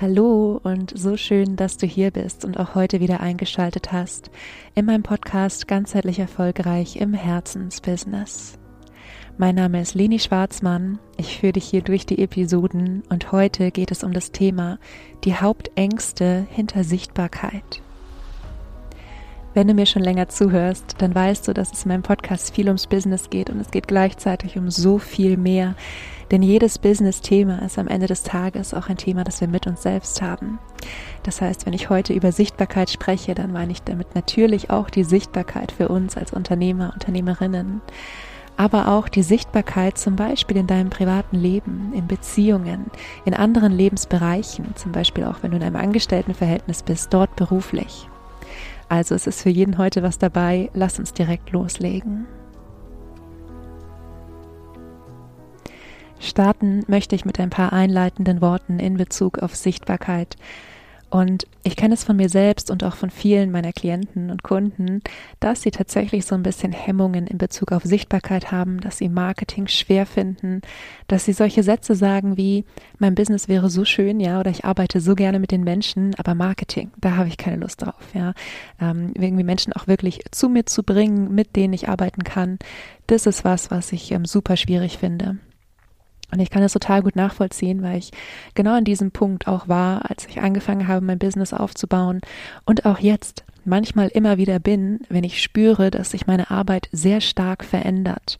Hallo und so schön, dass du hier bist und auch heute wieder eingeschaltet hast in meinem Podcast Ganzheitlich Erfolgreich im Herzensbusiness. Mein Name ist Leni Schwarzmann. Ich führe dich hier durch die Episoden und heute geht es um das Thema die Hauptängste hinter Sichtbarkeit. Wenn du mir schon länger zuhörst, dann weißt du, dass es in meinem Podcast viel ums Business geht und es geht gleichzeitig um so viel mehr. Denn jedes Business-Thema ist am Ende des Tages auch ein Thema, das wir mit uns selbst haben. Das heißt, wenn ich heute über Sichtbarkeit spreche, dann meine ich damit natürlich auch die Sichtbarkeit für uns als Unternehmer, Unternehmerinnen. Aber auch die Sichtbarkeit zum Beispiel in deinem privaten Leben, in Beziehungen, in anderen Lebensbereichen, zum Beispiel auch wenn du in einem Angestelltenverhältnis bist, dort beruflich. Also es ist für jeden heute was dabei. Lass uns direkt loslegen. Starten möchte ich mit ein paar einleitenden Worten in Bezug auf Sichtbarkeit. Und ich kenne es von mir selbst und auch von vielen meiner Klienten und Kunden, dass sie tatsächlich so ein bisschen Hemmungen in Bezug auf Sichtbarkeit haben, dass sie Marketing schwer finden, dass sie solche Sätze sagen wie, mein Business wäre so schön, ja, oder ich arbeite so gerne mit den Menschen, aber Marketing, da habe ich keine Lust drauf, ja. Ähm, irgendwie Menschen auch wirklich zu mir zu bringen, mit denen ich arbeiten kann, das ist was, was ich ähm, super schwierig finde. Und ich kann das total gut nachvollziehen, weil ich genau an diesem Punkt auch war, als ich angefangen habe, mein Business aufzubauen und auch jetzt manchmal immer wieder bin, wenn ich spüre, dass sich meine Arbeit sehr stark verändert.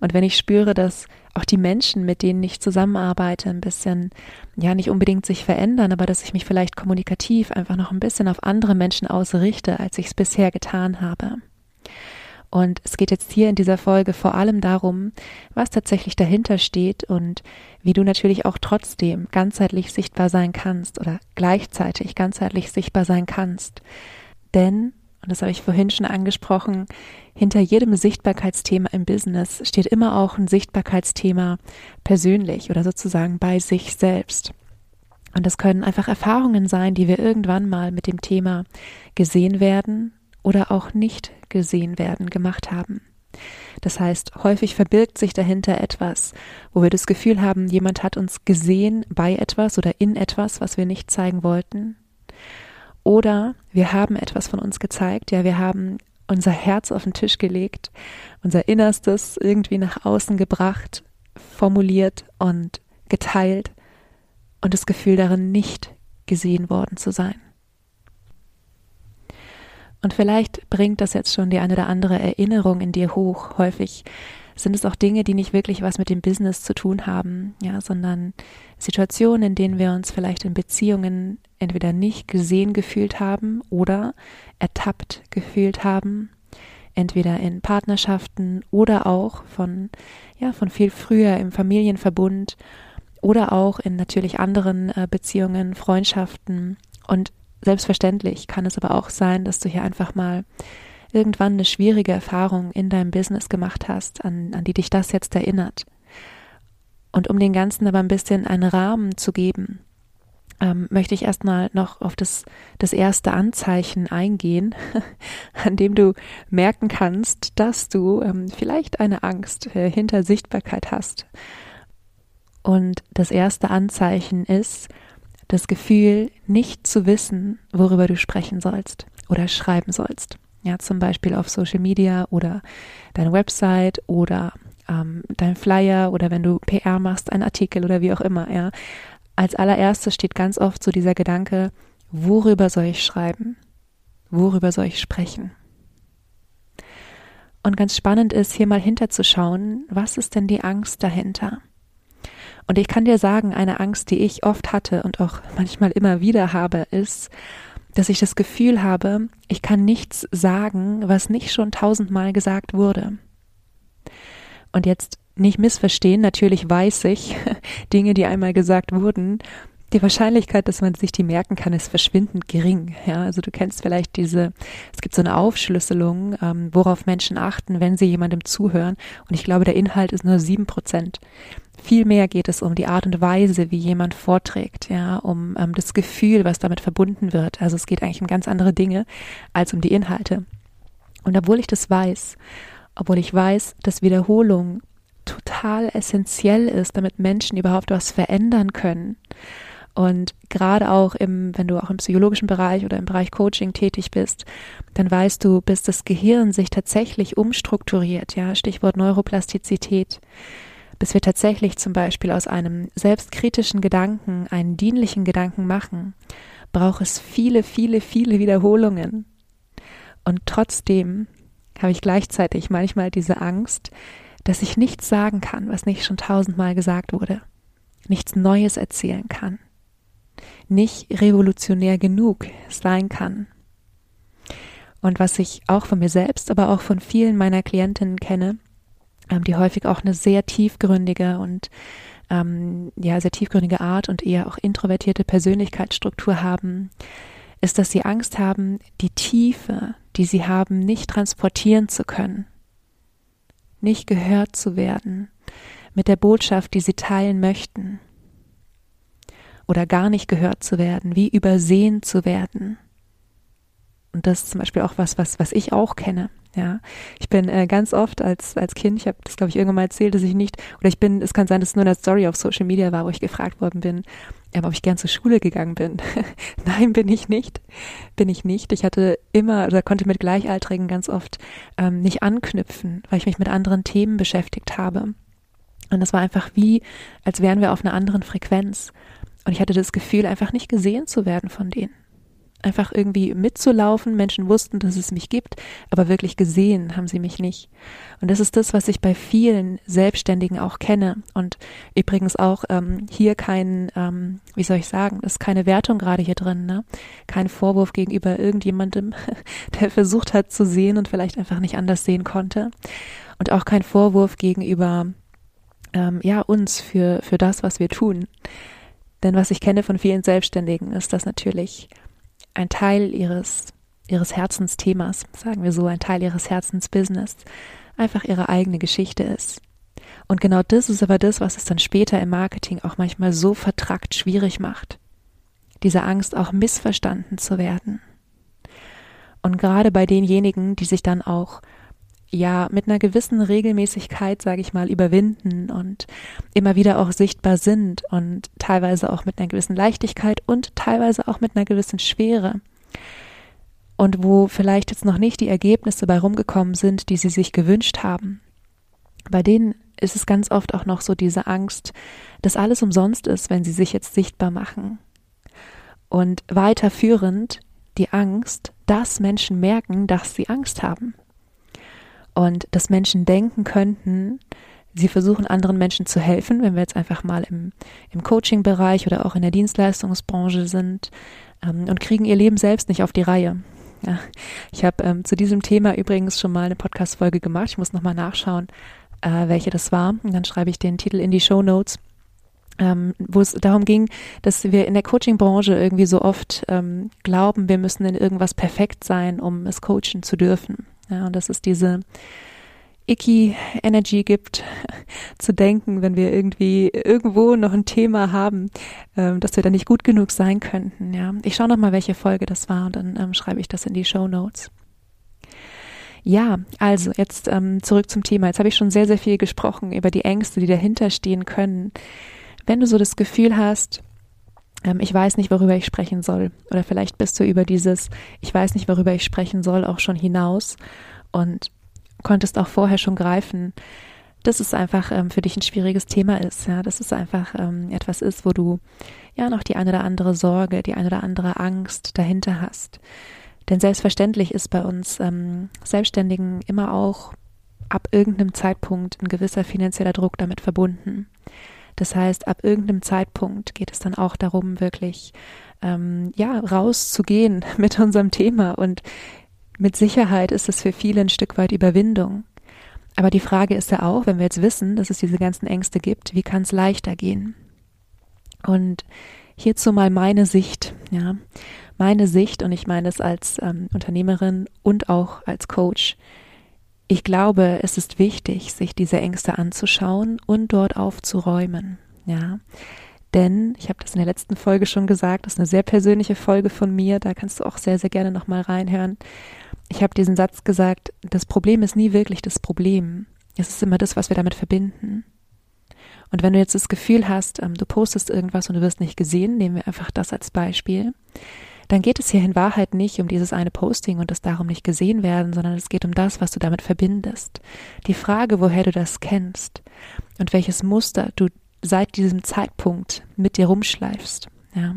Und wenn ich spüre, dass auch die Menschen, mit denen ich zusammenarbeite, ein bisschen, ja, nicht unbedingt sich verändern, aber dass ich mich vielleicht kommunikativ einfach noch ein bisschen auf andere Menschen ausrichte, als ich es bisher getan habe. Und es geht jetzt hier in dieser Folge vor allem darum, was tatsächlich dahinter steht und wie du natürlich auch trotzdem ganzheitlich sichtbar sein kannst oder gleichzeitig ganzheitlich sichtbar sein kannst. Denn, und das habe ich vorhin schon angesprochen, hinter jedem Sichtbarkeitsthema im Business steht immer auch ein Sichtbarkeitsthema persönlich oder sozusagen bei sich selbst. Und das können einfach Erfahrungen sein, die wir irgendwann mal mit dem Thema gesehen werden oder auch nicht gesehen werden gemacht haben. Das heißt, häufig verbirgt sich dahinter etwas, wo wir das Gefühl haben, jemand hat uns gesehen bei etwas oder in etwas, was wir nicht zeigen wollten. Oder wir haben etwas von uns gezeigt, ja, wir haben unser Herz auf den Tisch gelegt, unser Innerstes irgendwie nach außen gebracht, formuliert und geteilt und das Gefühl darin nicht gesehen worden zu sein. Und vielleicht bringt das jetzt schon die eine oder andere Erinnerung in dir hoch. Häufig sind es auch Dinge, die nicht wirklich was mit dem Business zu tun haben, ja, sondern Situationen, in denen wir uns vielleicht in Beziehungen entweder nicht gesehen gefühlt haben oder ertappt gefühlt haben, entweder in Partnerschaften oder auch von, ja, von viel früher im Familienverbund oder auch in natürlich anderen äh, Beziehungen, Freundschaften und Selbstverständlich kann es aber auch sein, dass du hier einfach mal irgendwann eine schwierige Erfahrung in deinem Business gemacht hast, an, an die dich das jetzt erinnert. Und um den Ganzen aber ein bisschen einen Rahmen zu geben, ähm, möchte ich erstmal noch auf das, das erste Anzeichen eingehen, an dem du merken kannst, dass du ähm, vielleicht eine Angst äh, hinter Sichtbarkeit hast. Und das erste Anzeichen ist, das Gefühl, nicht zu wissen, worüber du sprechen sollst oder schreiben sollst. Ja, zum Beispiel auf Social Media oder deine Website oder ähm, dein Flyer oder wenn du PR machst, ein Artikel oder wie auch immer, ja. Als allererstes steht ganz oft so dieser Gedanke, worüber soll ich schreiben? Worüber soll ich sprechen? Und ganz spannend ist, hier mal hinterzuschauen, was ist denn die Angst dahinter? Und ich kann dir sagen, eine Angst, die ich oft hatte und auch manchmal immer wieder habe, ist, dass ich das Gefühl habe, ich kann nichts sagen, was nicht schon tausendmal gesagt wurde. Und jetzt nicht missverstehen, natürlich weiß ich, Dinge, die einmal gesagt wurden, die Wahrscheinlichkeit, dass man sich die merken kann, ist verschwindend gering. Ja, also du kennst vielleicht diese, es gibt so eine Aufschlüsselung, ähm, worauf Menschen achten, wenn sie jemandem zuhören. Und ich glaube, der Inhalt ist nur sieben Prozent. Vielmehr geht es um die Art und Weise, wie jemand vorträgt, ja, um ähm, das Gefühl, was damit verbunden wird. Also es geht eigentlich um ganz andere Dinge als um die Inhalte. Und obwohl ich das weiß, obwohl ich weiß, dass Wiederholung total essentiell ist, damit Menschen überhaupt was verändern können, Und gerade auch im, wenn du auch im psychologischen Bereich oder im Bereich Coaching tätig bist, dann weißt du, bis das Gehirn sich tatsächlich umstrukturiert, ja, Stichwort Neuroplastizität, bis wir tatsächlich zum Beispiel aus einem selbstkritischen Gedanken einen dienlichen Gedanken machen, braucht es viele, viele, viele Wiederholungen. Und trotzdem habe ich gleichzeitig manchmal diese Angst, dass ich nichts sagen kann, was nicht schon tausendmal gesagt wurde, nichts Neues erzählen kann, nicht revolutionär genug sein kann. Und was ich auch von mir selbst, aber auch von vielen meiner Klientinnen kenne, ähm, die häufig auch eine sehr tiefgründige und ähm, ja sehr tiefgründige Art und eher auch introvertierte Persönlichkeitsstruktur haben, ist, dass sie Angst haben, die Tiefe, die sie haben, nicht transportieren zu können, nicht gehört zu werden mit der Botschaft, die sie teilen möchten, oder gar nicht gehört zu werden, wie übersehen zu werden. Und das ist zum Beispiel auch was, was, was ich auch kenne. Ja, ich bin äh, ganz oft als als Kind, ich habe das glaube ich irgendwann mal erzählt, dass ich nicht oder ich bin, es kann sein, dass es nur eine Story auf Social Media war, wo ich gefragt worden bin, ähm, ob ich gern zur Schule gegangen bin. Nein, bin ich nicht, bin ich nicht. Ich hatte immer oder konnte mit Gleichaltrigen ganz oft ähm, nicht anknüpfen, weil ich mich mit anderen Themen beschäftigt habe. Und das war einfach wie, als wären wir auf einer anderen Frequenz. Und ich hatte das Gefühl, einfach nicht gesehen zu werden von denen einfach irgendwie mitzulaufen. Menschen wussten, dass es mich gibt, aber wirklich gesehen haben sie mich nicht. Und das ist das, was ich bei vielen Selbstständigen auch kenne. Und übrigens auch ähm, hier kein, ähm, wie soll ich sagen, ist keine Wertung gerade hier drin, ne? Kein Vorwurf gegenüber irgendjemandem, der versucht hat zu sehen und vielleicht einfach nicht anders sehen konnte. Und auch kein Vorwurf gegenüber ähm, ja uns für für das, was wir tun. Denn was ich kenne von vielen Selbstständigen ist, dass natürlich ein Teil ihres, ihres Herzensthemas, sagen wir so, ein Teil ihres Herzensbusiness, einfach ihre eigene Geschichte ist. Und genau das ist aber das, was es dann später im Marketing auch manchmal so vertrackt schwierig macht. Diese Angst, auch missverstanden zu werden. Und gerade bei denjenigen, die sich dann auch ja mit einer gewissen Regelmäßigkeit, sage ich mal, überwinden und immer wieder auch sichtbar sind und teilweise auch mit einer gewissen Leichtigkeit und teilweise auch mit einer gewissen Schwere. Und wo vielleicht jetzt noch nicht die Ergebnisse bei rumgekommen sind, die sie sich gewünscht haben. Bei denen ist es ganz oft auch noch so diese Angst, dass alles umsonst ist, wenn sie sich jetzt sichtbar machen. Und weiterführend die Angst, dass Menschen merken, dass sie Angst haben und dass Menschen denken könnten, sie versuchen anderen Menschen zu helfen, wenn wir jetzt einfach mal im, im Coaching-Bereich oder auch in der Dienstleistungsbranche sind ähm, und kriegen ihr Leben selbst nicht auf die Reihe. Ja, ich habe ähm, zu diesem Thema übrigens schon mal eine Podcast-Folge gemacht. Ich muss nochmal nachschauen, äh, welche das war. Und dann schreibe ich den Titel in die Show Notes. Ähm, wo es darum ging, dass wir in der Coaching-Branche irgendwie so oft ähm, glauben, wir müssen in irgendwas perfekt sein, um es coachen zu dürfen. Ja, und dass es diese icky Energy gibt, zu denken, wenn wir irgendwie irgendwo noch ein Thema haben, ähm, dass wir da nicht gut genug sein könnten. Ja, ich schaue noch mal, welche Folge das war und dann ähm, schreibe ich das in die Show Notes. Ja, also jetzt ähm, zurück zum Thema. Jetzt habe ich schon sehr, sehr viel gesprochen über die Ängste, die dahinter stehen können. Wenn du so das Gefühl hast, ähm, ich weiß nicht, worüber ich sprechen soll. Oder vielleicht bist du über dieses, ich weiß nicht, worüber ich sprechen soll, auch schon hinaus und konntest auch vorher schon greifen, dass es einfach ähm, für dich ein schwieriges Thema ist, ja, dass es einfach ähm, etwas ist, wo du ja noch die eine oder andere Sorge, die eine oder andere Angst dahinter hast. Denn selbstverständlich ist bei uns ähm, Selbstständigen immer auch ab irgendeinem Zeitpunkt ein gewisser finanzieller Druck damit verbunden. Das heißt, ab irgendeinem Zeitpunkt geht es dann auch darum, wirklich ähm, ja rauszugehen mit unserem Thema und mit Sicherheit ist es für viele ein Stück weit Überwindung. Aber die Frage ist ja auch, wenn wir jetzt wissen, dass es diese ganzen Ängste gibt, wie kann es leichter gehen? Und hierzu mal meine Sicht, ja, meine Sicht, und ich meine es als ähm, Unternehmerin und auch als Coach, ich glaube, es ist wichtig, sich diese Ängste anzuschauen und dort aufzuräumen. Ja, denn ich habe das in der letzten Folge schon gesagt, das ist eine sehr persönliche Folge von mir, da kannst du auch sehr, sehr gerne nochmal reinhören. Ich habe diesen Satz gesagt, das Problem ist nie wirklich das Problem. Es ist immer das, was wir damit verbinden. Und wenn du jetzt das Gefühl hast, ähm, du postest irgendwas und du wirst nicht gesehen, nehmen wir einfach das als Beispiel, dann geht es hier in Wahrheit nicht um dieses eine Posting und das darum nicht gesehen werden, sondern es geht um das, was du damit verbindest. Die Frage, woher du das kennst und welches Muster du seit diesem Zeitpunkt mit dir rumschleifst. Ja.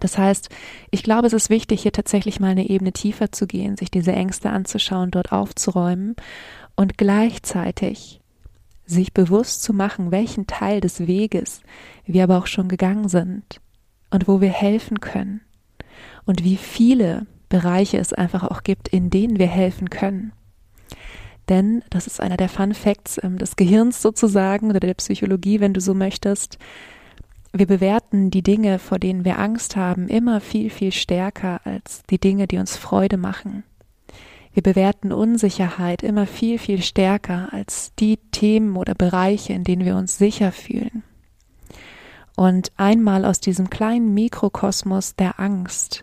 Das heißt, ich glaube, es ist wichtig, hier tatsächlich mal eine Ebene tiefer zu gehen, sich diese Ängste anzuschauen, dort aufzuräumen und gleichzeitig sich bewusst zu machen, welchen Teil des Weges wir aber auch schon gegangen sind und wo wir helfen können und wie viele Bereiche es einfach auch gibt, in denen wir helfen können. Denn, das ist einer der Fun Facts ähm, des Gehirns sozusagen oder der Psychologie, wenn du so möchtest, wir bewerten die Dinge, vor denen wir Angst haben, immer viel, viel stärker als die Dinge, die uns Freude machen. Wir bewerten Unsicherheit immer viel, viel stärker als die Themen oder Bereiche, in denen wir uns sicher fühlen. Und einmal aus diesem kleinen Mikrokosmos der Angst,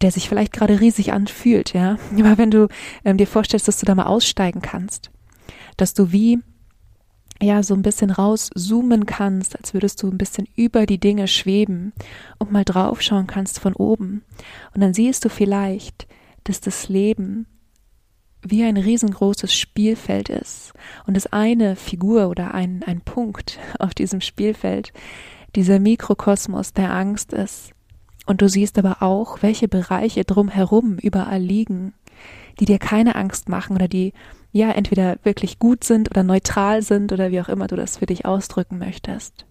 der sich vielleicht gerade riesig anfühlt, ja, aber wenn du ähm, dir vorstellst, dass du da mal aussteigen kannst, dass du wie ja so ein bisschen rauszoomen kannst, als würdest du ein bisschen über die Dinge schweben und mal draufschauen kannst von oben. Und dann siehst du vielleicht, dass das Leben wie ein riesengroßes Spielfeld ist und es eine Figur oder ein, ein Punkt auf diesem Spielfeld dieser Mikrokosmos der Angst ist. Und du siehst aber auch, welche Bereiche drumherum überall liegen, die dir keine Angst machen oder die ja entweder wirklich gut sind oder neutral sind oder wie auch immer du das für dich ausdrücken möchtest.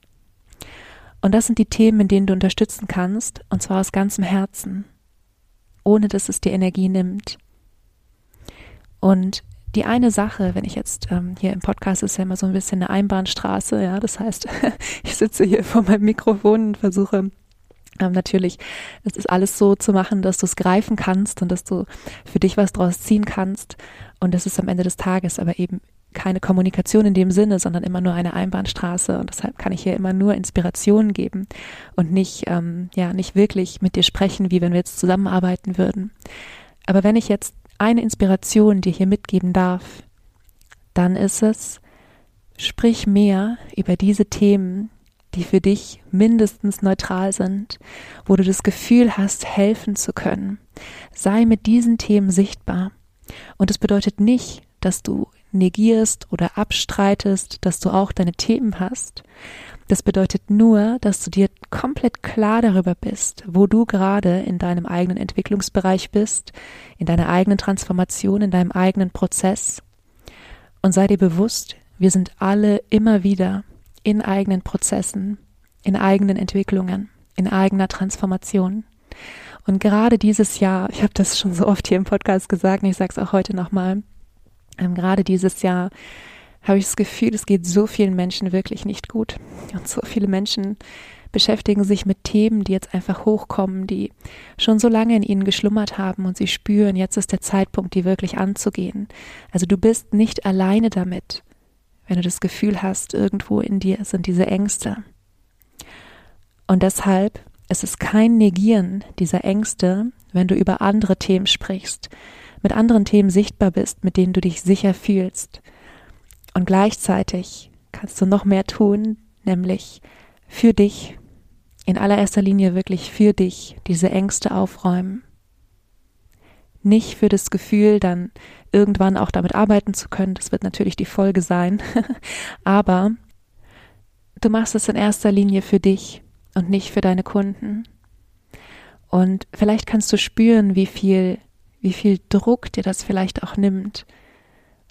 Und das sind die Themen, in denen du unterstützen kannst, und zwar aus ganzem Herzen, ohne dass es dir Energie nimmt. Und die eine Sache, wenn ich jetzt ähm, hier im Podcast ist ja immer so ein bisschen eine Einbahnstraße, ja, das heißt, ich sitze hier vor meinem Mikrofon und versuche ähm, natürlich, es ist alles so zu machen, dass du es greifen kannst und dass du für dich was draus ziehen kannst. Und das ist am Ende des Tages aber eben keine Kommunikation in dem Sinne, sondern immer nur eine Einbahnstraße. Und deshalb kann ich hier immer nur Inspirationen geben und nicht, ähm, ja, nicht wirklich mit dir sprechen, wie wenn wir jetzt zusammenarbeiten würden. Aber wenn ich jetzt eine Inspiration dir hier mitgeben darf, dann ist es, sprich mehr über diese Themen, die für dich mindestens neutral sind, wo du das Gefühl hast, helfen zu können. Sei mit diesen Themen sichtbar. Und es bedeutet nicht, dass du negierst oder abstreitest, dass du auch deine Themen hast. Das bedeutet nur, dass du dir komplett klar darüber bist, wo du gerade in deinem eigenen Entwicklungsbereich bist, in deiner eigenen Transformation, in deinem eigenen Prozess. Und sei dir bewusst, wir sind alle immer wieder in eigenen Prozessen, in eigenen Entwicklungen, in eigener Transformation. Und gerade dieses Jahr, ich habe das schon so oft hier im Podcast gesagt, und ich sage es auch heute nochmal, ähm, gerade dieses Jahr habe ich das Gefühl, es geht so vielen Menschen wirklich nicht gut. Und so viele Menschen beschäftigen sich mit Themen, die jetzt einfach hochkommen, die schon so lange in ihnen geschlummert haben und sie spüren, jetzt ist der Zeitpunkt, die wirklich anzugehen. Also du bist nicht alleine damit wenn du das Gefühl hast, irgendwo in dir sind diese Ängste. Und deshalb ist es kein Negieren dieser Ängste, wenn du über andere Themen sprichst, mit anderen Themen sichtbar bist, mit denen du dich sicher fühlst. Und gleichzeitig kannst du noch mehr tun, nämlich für dich, in allererster Linie wirklich für dich, diese Ängste aufräumen. Nicht für das Gefühl, dann irgendwann auch damit arbeiten zu können. Das wird natürlich die Folge sein. Aber du machst es in erster Linie für dich und nicht für deine Kunden. Und vielleicht kannst du spüren, wie viel, wie viel Druck dir das vielleicht auch nimmt,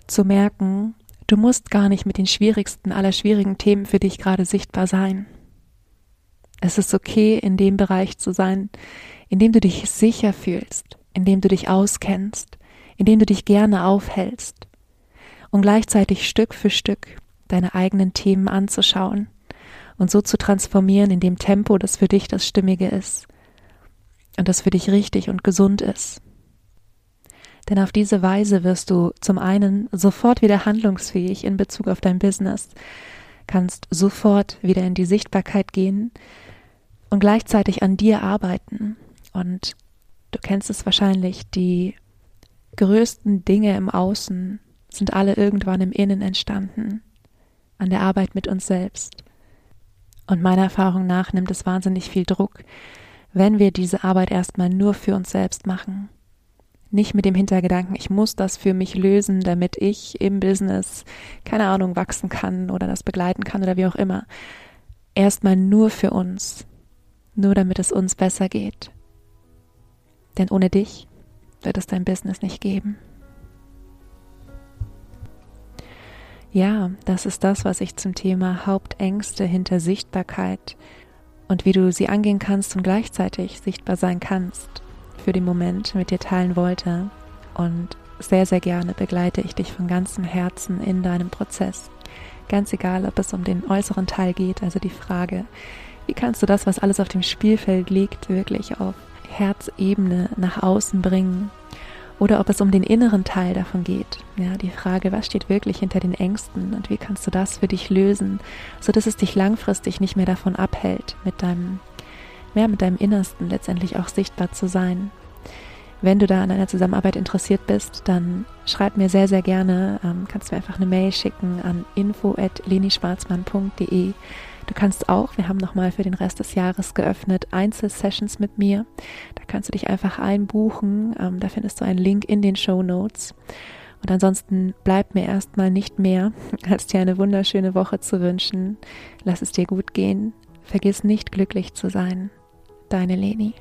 zu merken, du musst gar nicht mit den schwierigsten aller schwierigen Themen für dich gerade sichtbar sein. Es ist okay, in dem Bereich zu sein, in dem du dich sicher fühlst, in dem du dich auskennst, in dem du dich gerne aufhältst und gleichzeitig Stück für Stück deine eigenen Themen anzuschauen und so zu transformieren in dem Tempo, das für dich das Stimmige ist und das für dich richtig und gesund ist. Denn auf diese Weise wirst du zum einen sofort wieder handlungsfähig in Bezug auf dein Business, kannst sofort wieder in die Sichtbarkeit gehen und gleichzeitig an dir arbeiten. Und du kennst es wahrscheinlich, die größten Dinge im Außen sind alle irgendwann im Innen entstanden. an der Arbeit mit uns selbst. Und meiner Erfahrung nach nimmt es wahnsinnig viel Druck, wenn wir diese Arbeit erstmal nur für uns selbst machen. Nicht mit dem Hintergedanken, ich muss das für mich lösen, damit ich im Business, keine Ahnung, wachsen kann oder das begleiten kann oder wie auch immer. Erstmal nur für uns. Nur damit es uns besser geht. Denn ohne dich wird es dein Business nicht geben. Ja, das ist das, was ich zum Thema Hauptängste hinter Sichtbarkeit und wie du sie angehen kannst und gleichzeitig sichtbar sein kannst für den Moment mit dir teilen wollte. Und sehr, sehr gerne begleite ich dich von ganzem Herzen in deinem Prozess. Ganz egal, ob es um den äußeren Teil geht, also die Frage, wie kannst du das, was alles auf dem Spielfeld liegt, wirklich auf Herzebene nach außen bringen oder ob es um den inneren Teil davon geht. Ja, die Frage, was steht wirklich hinter den Ängsten und wie kannst du das für dich lösen, so dass es dich langfristig nicht mehr davon abhält, mit deinem, mehr mit deinem Innersten letztendlich auch sichtbar zu sein. Wenn du da an einer Zusammenarbeit interessiert bist, dann schreib mir sehr, sehr gerne, ähm, kannst mir einfach eine Mail schicken an info.lenischwarzmann.de Du kannst auch, wir haben nochmal für den Rest des Jahres geöffnet, Einzelsessions mit mir. Da kannst du dich einfach einbuchen. Ähm, da findest du einen Link in den Show Notes. Und ansonsten bleibt mir erstmal nicht mehr, als dir eine wunderschöne Woche zu wünschen. Lass es dir gut gehen. Vergiss nicht glücklich zu sein. Deine Leni.